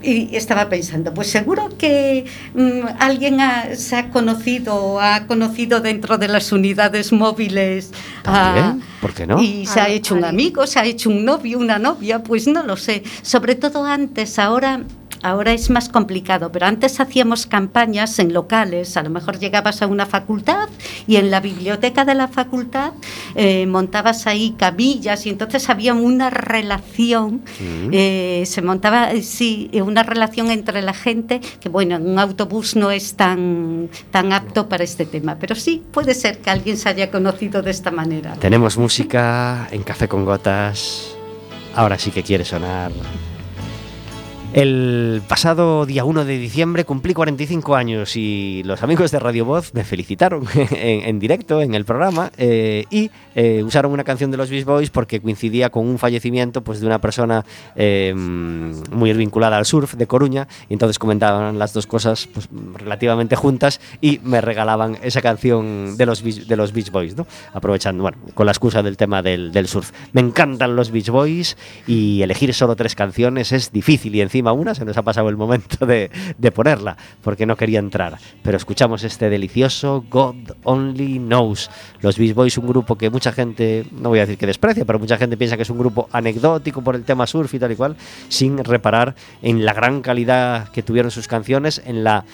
Y estaba pensando, pues seguro que mm, alguien ha- se ha conocido o ha conocido dentro de las unidades móviles a- También, ¿por qué no? y se ha hecho un amigo, se ha hecho un novio, una novia, pues no lo sé. Sobre todo antes, ahora, ahora es más complicado, pero antes hacíamos campañas en locales, a lo mejor llegabas a una facultad y en la biblioteca de la facultad eh, montabas ahí camillas y entonces había una relación, Mm. eh, se montaba, sí, una relación entre la gente que, bueno, en un autobús no es tan, tan apto para este tema, pero sí puede ser que alguien se haya conocido de esta manera. Tenemos música en Café con Gotas. Ahora sí que quiere sonar. El pasado día 1 de diciembre cumplí 45 años y los amigos de Radio Voz me felicitaron <laughs> en, en directo en el programa eh, y eh, usaron una canción de los Beach Boys porque coincidía con un fallecimiento pues, de una persona eh, muy vinculada al surf de Coruña y entonces comentaban las dos cosas pues, relativamente juntas y me regalaban esa canción de los, de los Beach Boys, ¿no? aprovechando, bueno, con la excusa del tema del, del surf. Me encantan los Beach Boys y elegir solo tres canciones es difícil y encima una se nos ha pasado el momento de, de ponerla porque no quería entrar. Pero escuchamos este delicioso God Only Knows. Los Beach Boys, un grupo que mucha gente, no voy a decir que desprecia, pero mucha gente piensa que es un grupo anecdótico por el tema surf y tal y cual, sin reparar en la gran calidad que tuvieron sus canciones, en la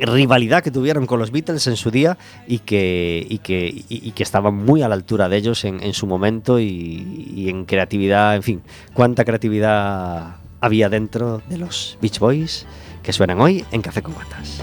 rivalidad que tuvieron con los Beatles en su día y que, y que, y- y que estaban muy a la altura de ellos en, en su momento y, y en creatividad, en fin, cuánta creatividad había dentro de los Beach Boys que suenan hoy en Café con Gotas.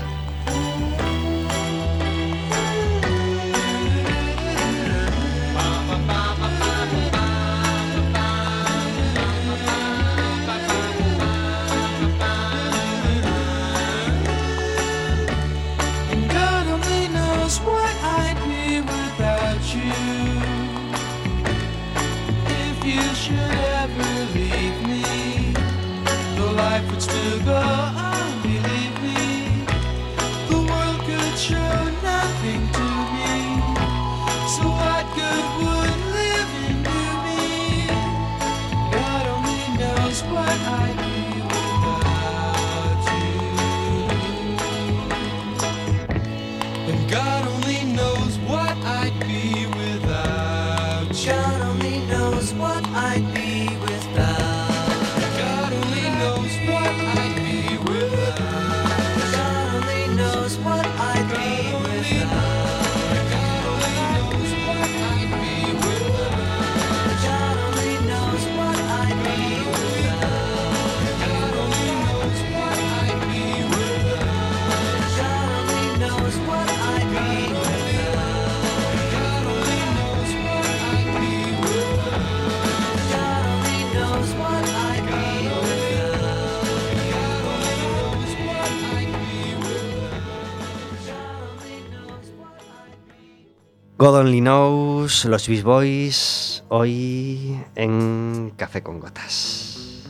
God Only Knows, los Beach Boys, hoy en Café con Gotas.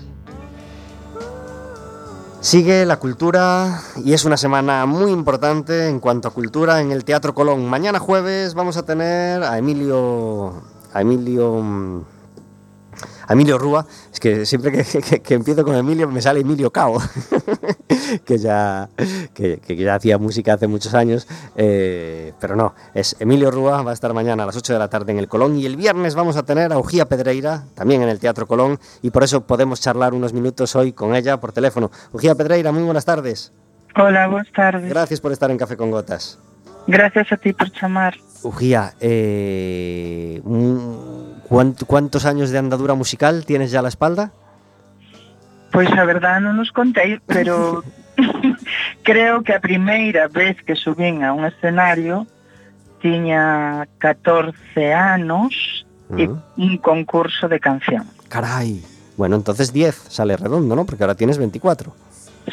Sigue la cultura y es una semana muy importante en cuanto a cultura en el Teatro Colón. Mañana jueves vamos a tener a Emilio, a Emilio, mm, Emilio Rúa. Es que siempre que, <laughs> que- que empiezo con Emilio me sale Emilio Cao, <laughs> que ya, que, que ya hacía música hace muchos años, eh, pero no, es Emilio Rúa, va a estar mañana a las 8 de la tarde en el Colón y el viernes vamos a tener a Ujía Pedreira, también en el Teatro Colón, y por eso podemos charlar unos minutos hoy con ella por teléfono. Ujía Pedreira, muy buenas tardes. Hola, buenas tardes. Gracias por estar en Café con Gotas. Gracias a ti por chamar. Ujía, eh, mm, ¿cuánt- ¿cuántos años de andadura musical tienes ya a la espalda? Pois a verdade non nos contei, pero <laughs> creo que a primeira vez que subín a un escenario tiña 14 anos e Mm. un concurso de canción. Caray. Bueno, entonces 10 sale redondo, ¿no? Porque ahora tienes 24.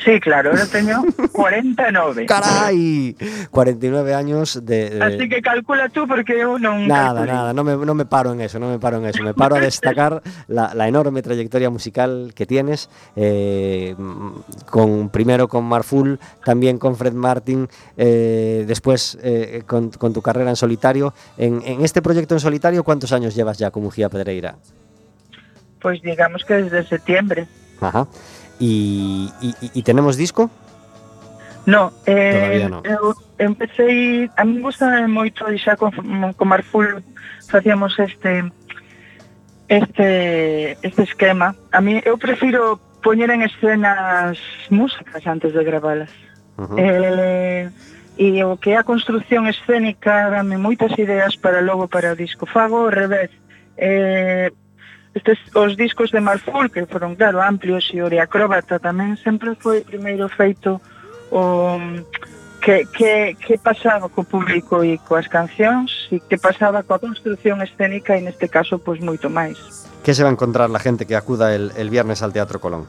Sí, claro, ahora teño 49. ¡Caray! 49 años de... de- Así que calcula tú porque eu non Nada, nada, no me, no me paro en eso, no me paro en eso. Me paro a destacar la, la enorme trayectoria musical que tienes, eh, con, primero con Marful, también con Fred Martin, eh, después eh, con, con tu carrera en solitario. En, en este proyecto en solitario, ¿cuántos años llevas ya con Mujía Pedreira? Pois digamos que desde septiembre. Ajá. y, y, y tenemos disco? No, eh, Todavía no. eu empecé a mí gusta moito e xa con, con Marful facíamos este este este esquema. A mí eu prefiro poñer en escenas músicas antes de gravalas. Uh -huh. eh, e o que é a construción escénica dame moitas ideas para logo para o disco. Fago ao revés. Eh, Estes, os discos de Marful, que foron, claro, amplios e o de Acróbata tamén, sempre foi primeiro feito o, que, que, que pasaba co público e coas cancións e que pasaba coa construción escénica e neste caso, pois, moito máis. Que se va a encontrar la gente que acuda el, el viernes al Teatro Colón?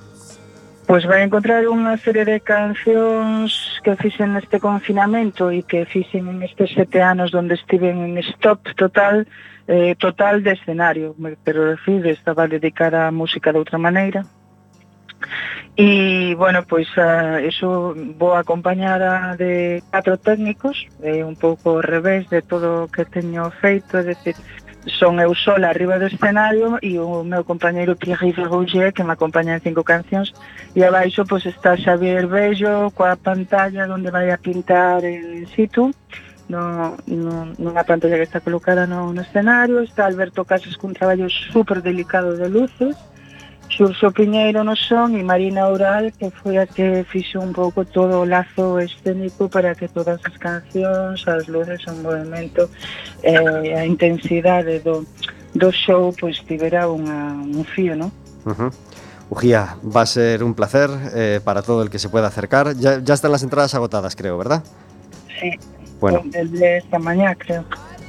Pois vai encontrar unha serie de cancións que fixen neste confinamento e que fixen en estes sete anos donde estiven en stop total, eh, total de escenario, me coreografía estaba dedicada a música de outra maneira. E, bueno, pois, a, eso vou acompañada de catro técnicos, eh, un pouco ao revés de todo o que teño feito, é dicir, son eu sola arriba do escenario e o meu compañeiro Pierre Rougier que me acompaña en cinco cancións e abaixo pois está Xavier Bello coa pantalla onde vai a pintar en situ no, no, nunha pantalla que está colocada no, no escenario, está Alberto Casas cun traballo super delicado de luces, Xurxo Piñeiro no son e Marina Oral que foi a que fixo un pouco todo o lazo escénico para que todas as cancións, as luces, o movimento eh, a intensidade do, do show pois tivera unha, un fío, non? Uh -huh. Ujía, va a ser un placer eh, para todo el que se pueda acercar. Ya, ya están las entradas agotadas, creo, ¿verdad? Sí, Bueno, desde esta mañana creo.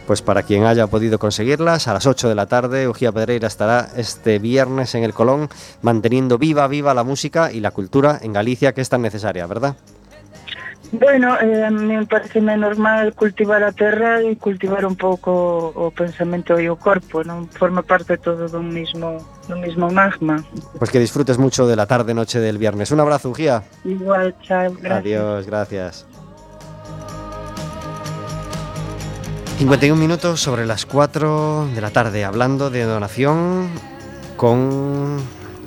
pues para quien haya podido conseguirlas, a las 8 de la tarde, Ujía Pedreira estará este viernes en el Colón manteniendo viva, viva la música y la cultura en Galicia, que es tan necesaria, ¿verdad? Bueno, eh, a mí me parece normal cultivar a terra e cultivar un pouco o pensamento e o corpo, non forma parte todo dun mismo, dun mismo magma. Pues que disfrutes mucho de la tarde-noche del viernes. Un abrazo, Ujía. Igual, chao, gracias. Adiós, gracias. 51 minutos sobre las 4 de la tarde, hablando de donación con,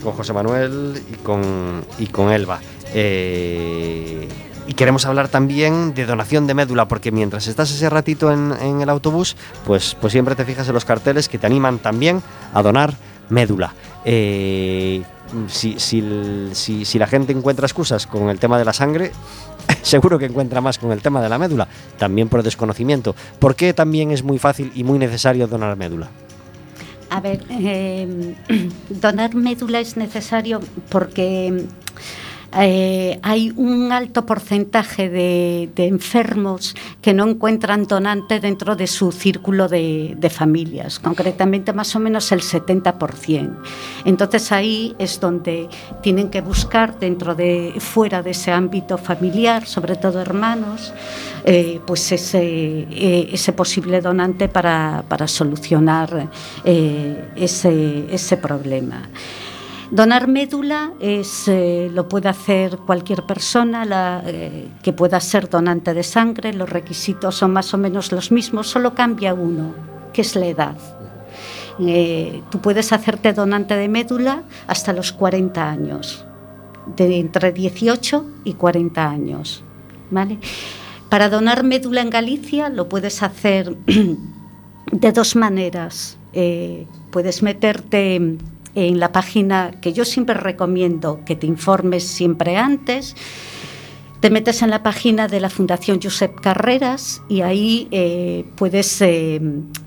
con José Manuel y con, y con Elba. Eh, y queremos hablar también de donación de médula, porque mientras estás ese ratito en, el autobús, pues, pues siempre te fijas en los carteles que te animan también a donar médula. Eh, si, si- si la gente encuentra excusas con el tema de la sangre, <laughs> seguro que encuentra más con el tema de la médula, también por desconocimiento. ¿Por qué también es muy fácil y muy necesario donar médula? A ver, eh, <clears throat> donar médula es necesario porque eh, hay un alto porcentaje de, enfermos que no encuentran donante dentro de su círculo de, familias, concretamente más o menos el 70%. Entonces ahí es donde tienen que buscar dentro de fuera de ese ámbito familiar, sobre todo hermanos, eh, pues ese, eh, posible donante para, solucionar eh, ese problema. Donar médula es, eh, lo puede hacer cualquier persona eh, que pueda ser donante de sangre. Los requisitos son más o menos los mismos, solo cambia uno, que es la edad. Eh, tú puedes hacerte donante de médula hasta los 40 años, de entre 18 y 40 años. ¿vale? Para donar médula en Galicia lo puedes hacer <clears throat> de dos maneras. Puedes meterte en la página que yo siempre recomiendo que te informes siempre antes. Te metes en la página de la Fundación Josep Carreras y ahí eh, puedes eh,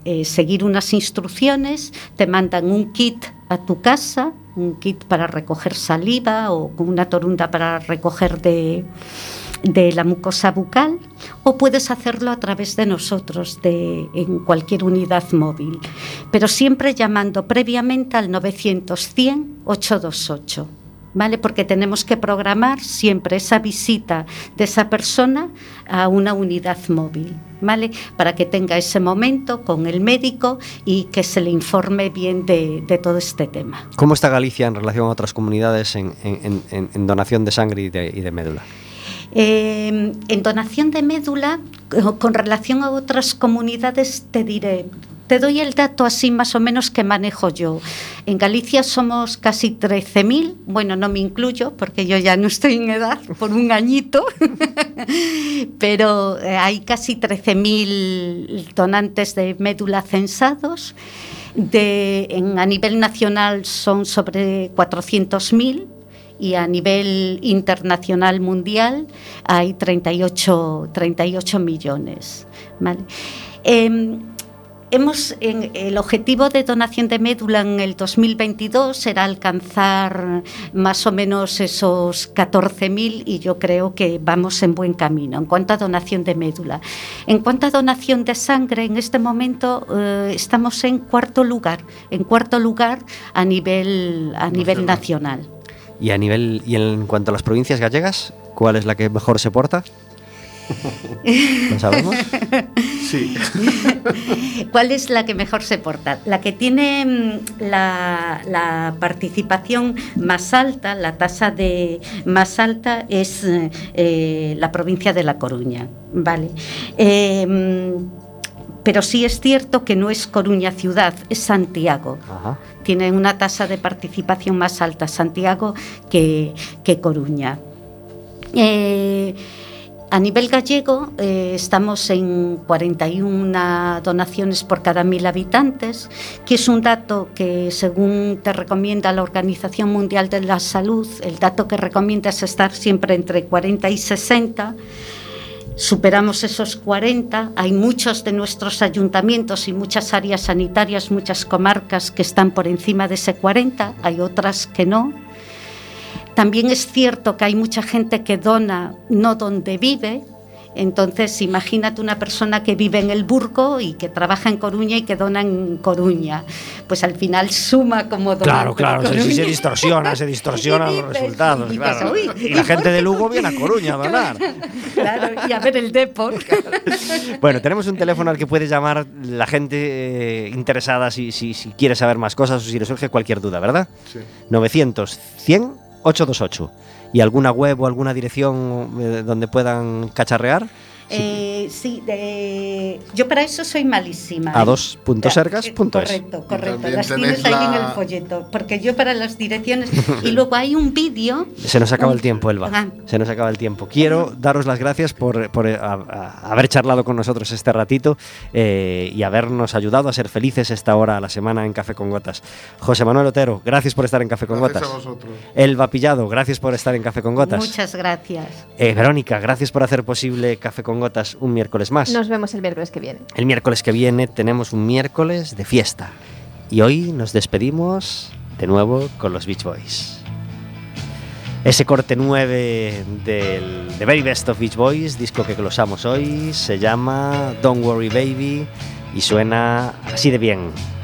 eh, seguir unas instrucciones, te mandan un kit a tu casa, un kit para recoger saliva o una torunda para recoger de, de la mucosa bucal o puedes hacerlo a través de nosotros de, en cualquier unidad móvil, pero siempre llamando previamente al 900-100-828. ¿Vale? Porque tenemos que programar siempre esa visita de esa persona a una unidad móvil, ¿vale? Para que tenga ese momento con el médico y que se le informe bien de, de todo este tema. ¿Cómo está Galicia en relación a otras comunidades en- en donación de sangre y de, y de médula? Eh, en donación de médula, co- con relación a otras comunidades, te diré, te doy el dato así más o menos que manejo yo. En Galicia somos casi 13.000, bueno, no me incluyo porque yo ya no estoy en edad por un añito, <laughs> pero eh, hay casi 13.000 donantes de médula censados. A nivel nacional son sobre 400.000 y a nivel internacional mundial hay 38, 38 millones. ¿vale? Em, hemos, en- el objetivo de donación de médula en el 2022 era alcanzar más o menos esos 14.000 y yo creo que vamos en buen camino en cuanto a donación de médula. En cuanto a donación de sangre, en este momento eh, estamos en cuarto lugar, en cuarto lugar a nivel, a nivel nacional. Y a nivel y en cuanto a las provincias gallegas, ¿cuál es la que mejor se porta? ¿Lo sabemos? Sí. <laughs> ¿Cuál es la que mejor se porta? La que tiene mm, la, la participación más alta, la tasa de más alta es eh, eh, la provincia de La Coruña, ¿vale? Eh, mm, pero sí es cierto que no es Coruña ciudad, es Santiago. Ajá. Tiene una tasa de participación más alta Santiago que, que Coruña. Eh, a nivel gallego eh, estamos en 41 donaciones por cada mil habitantes, que es un dato que según te recomienda la Organización Mundial de la Salud, el dato que recomienda es estar siempre entre 40 y 60. Superamos esos 40, hay muchos de nuestros ayuntamientos y muchas áreas sanitarias, muchas comarcas que están por encima de ese 40, hay otras que no. También es cierto que hay mucha gente que dona no donde vive. Entonces, imagínate una persona que vive en el Burgo y que trabaja en Coruña y que dona en Coruña. Pues al final suma como Claro, donar. claro, pero se, se Coruña- distorsiona, se distorsionan <laughs> Y los resultados. y claro. dices, "Uy". Y la gente de Lugo viene a Coruña a <laughs> donar. Claro, y a ver el Depor. <laughs> Bueno, tenemos un teléfono al que puede llamar la gente eh, interesada si, si, si quiere saber más cosas o si le surge cualquier duda, ¿verdad? Sí. 900 100 828. ¿Y alguna web o alguna dirección eh, donde puedan cacharrear? Eh, sí, de- yo para eso soy malísima. A ¿eh? dos.sergas.es. Correcto, correcto. también Las tienes ahí en el folleto. Porque yo para las direcciones. <laughs> y luego hay un vídeo. Se nos acaba un- el tiempo, Elba. Ah, Se nos acaba el tiempo. Quiero daros las gracias por, por, eh, a- a- haber charlado con nosotros este ratito eh, y habernos ayudado a ser felices esta hora a la semana en Café con Gotas. José Manuel Otero, gracias por estar en Café con Gracias Gotas. a vosotros. Elba Pillado, gracias por estar en Café con Gotas. Muchas gracias. Eh, Verónica, gracias por hacer posible Café con Gotas un miércoles más. Nos vemos el miércoles que viene. El miércoles que viene tenemos un miércoles de fiesta. Y hoy nos despedimos de nuevo con los Beach Boys. Ese corte 9 del The Very Best of Beach Boys, disco que glosamos hoy, se llama Don't Worry Baby y suena así de bien.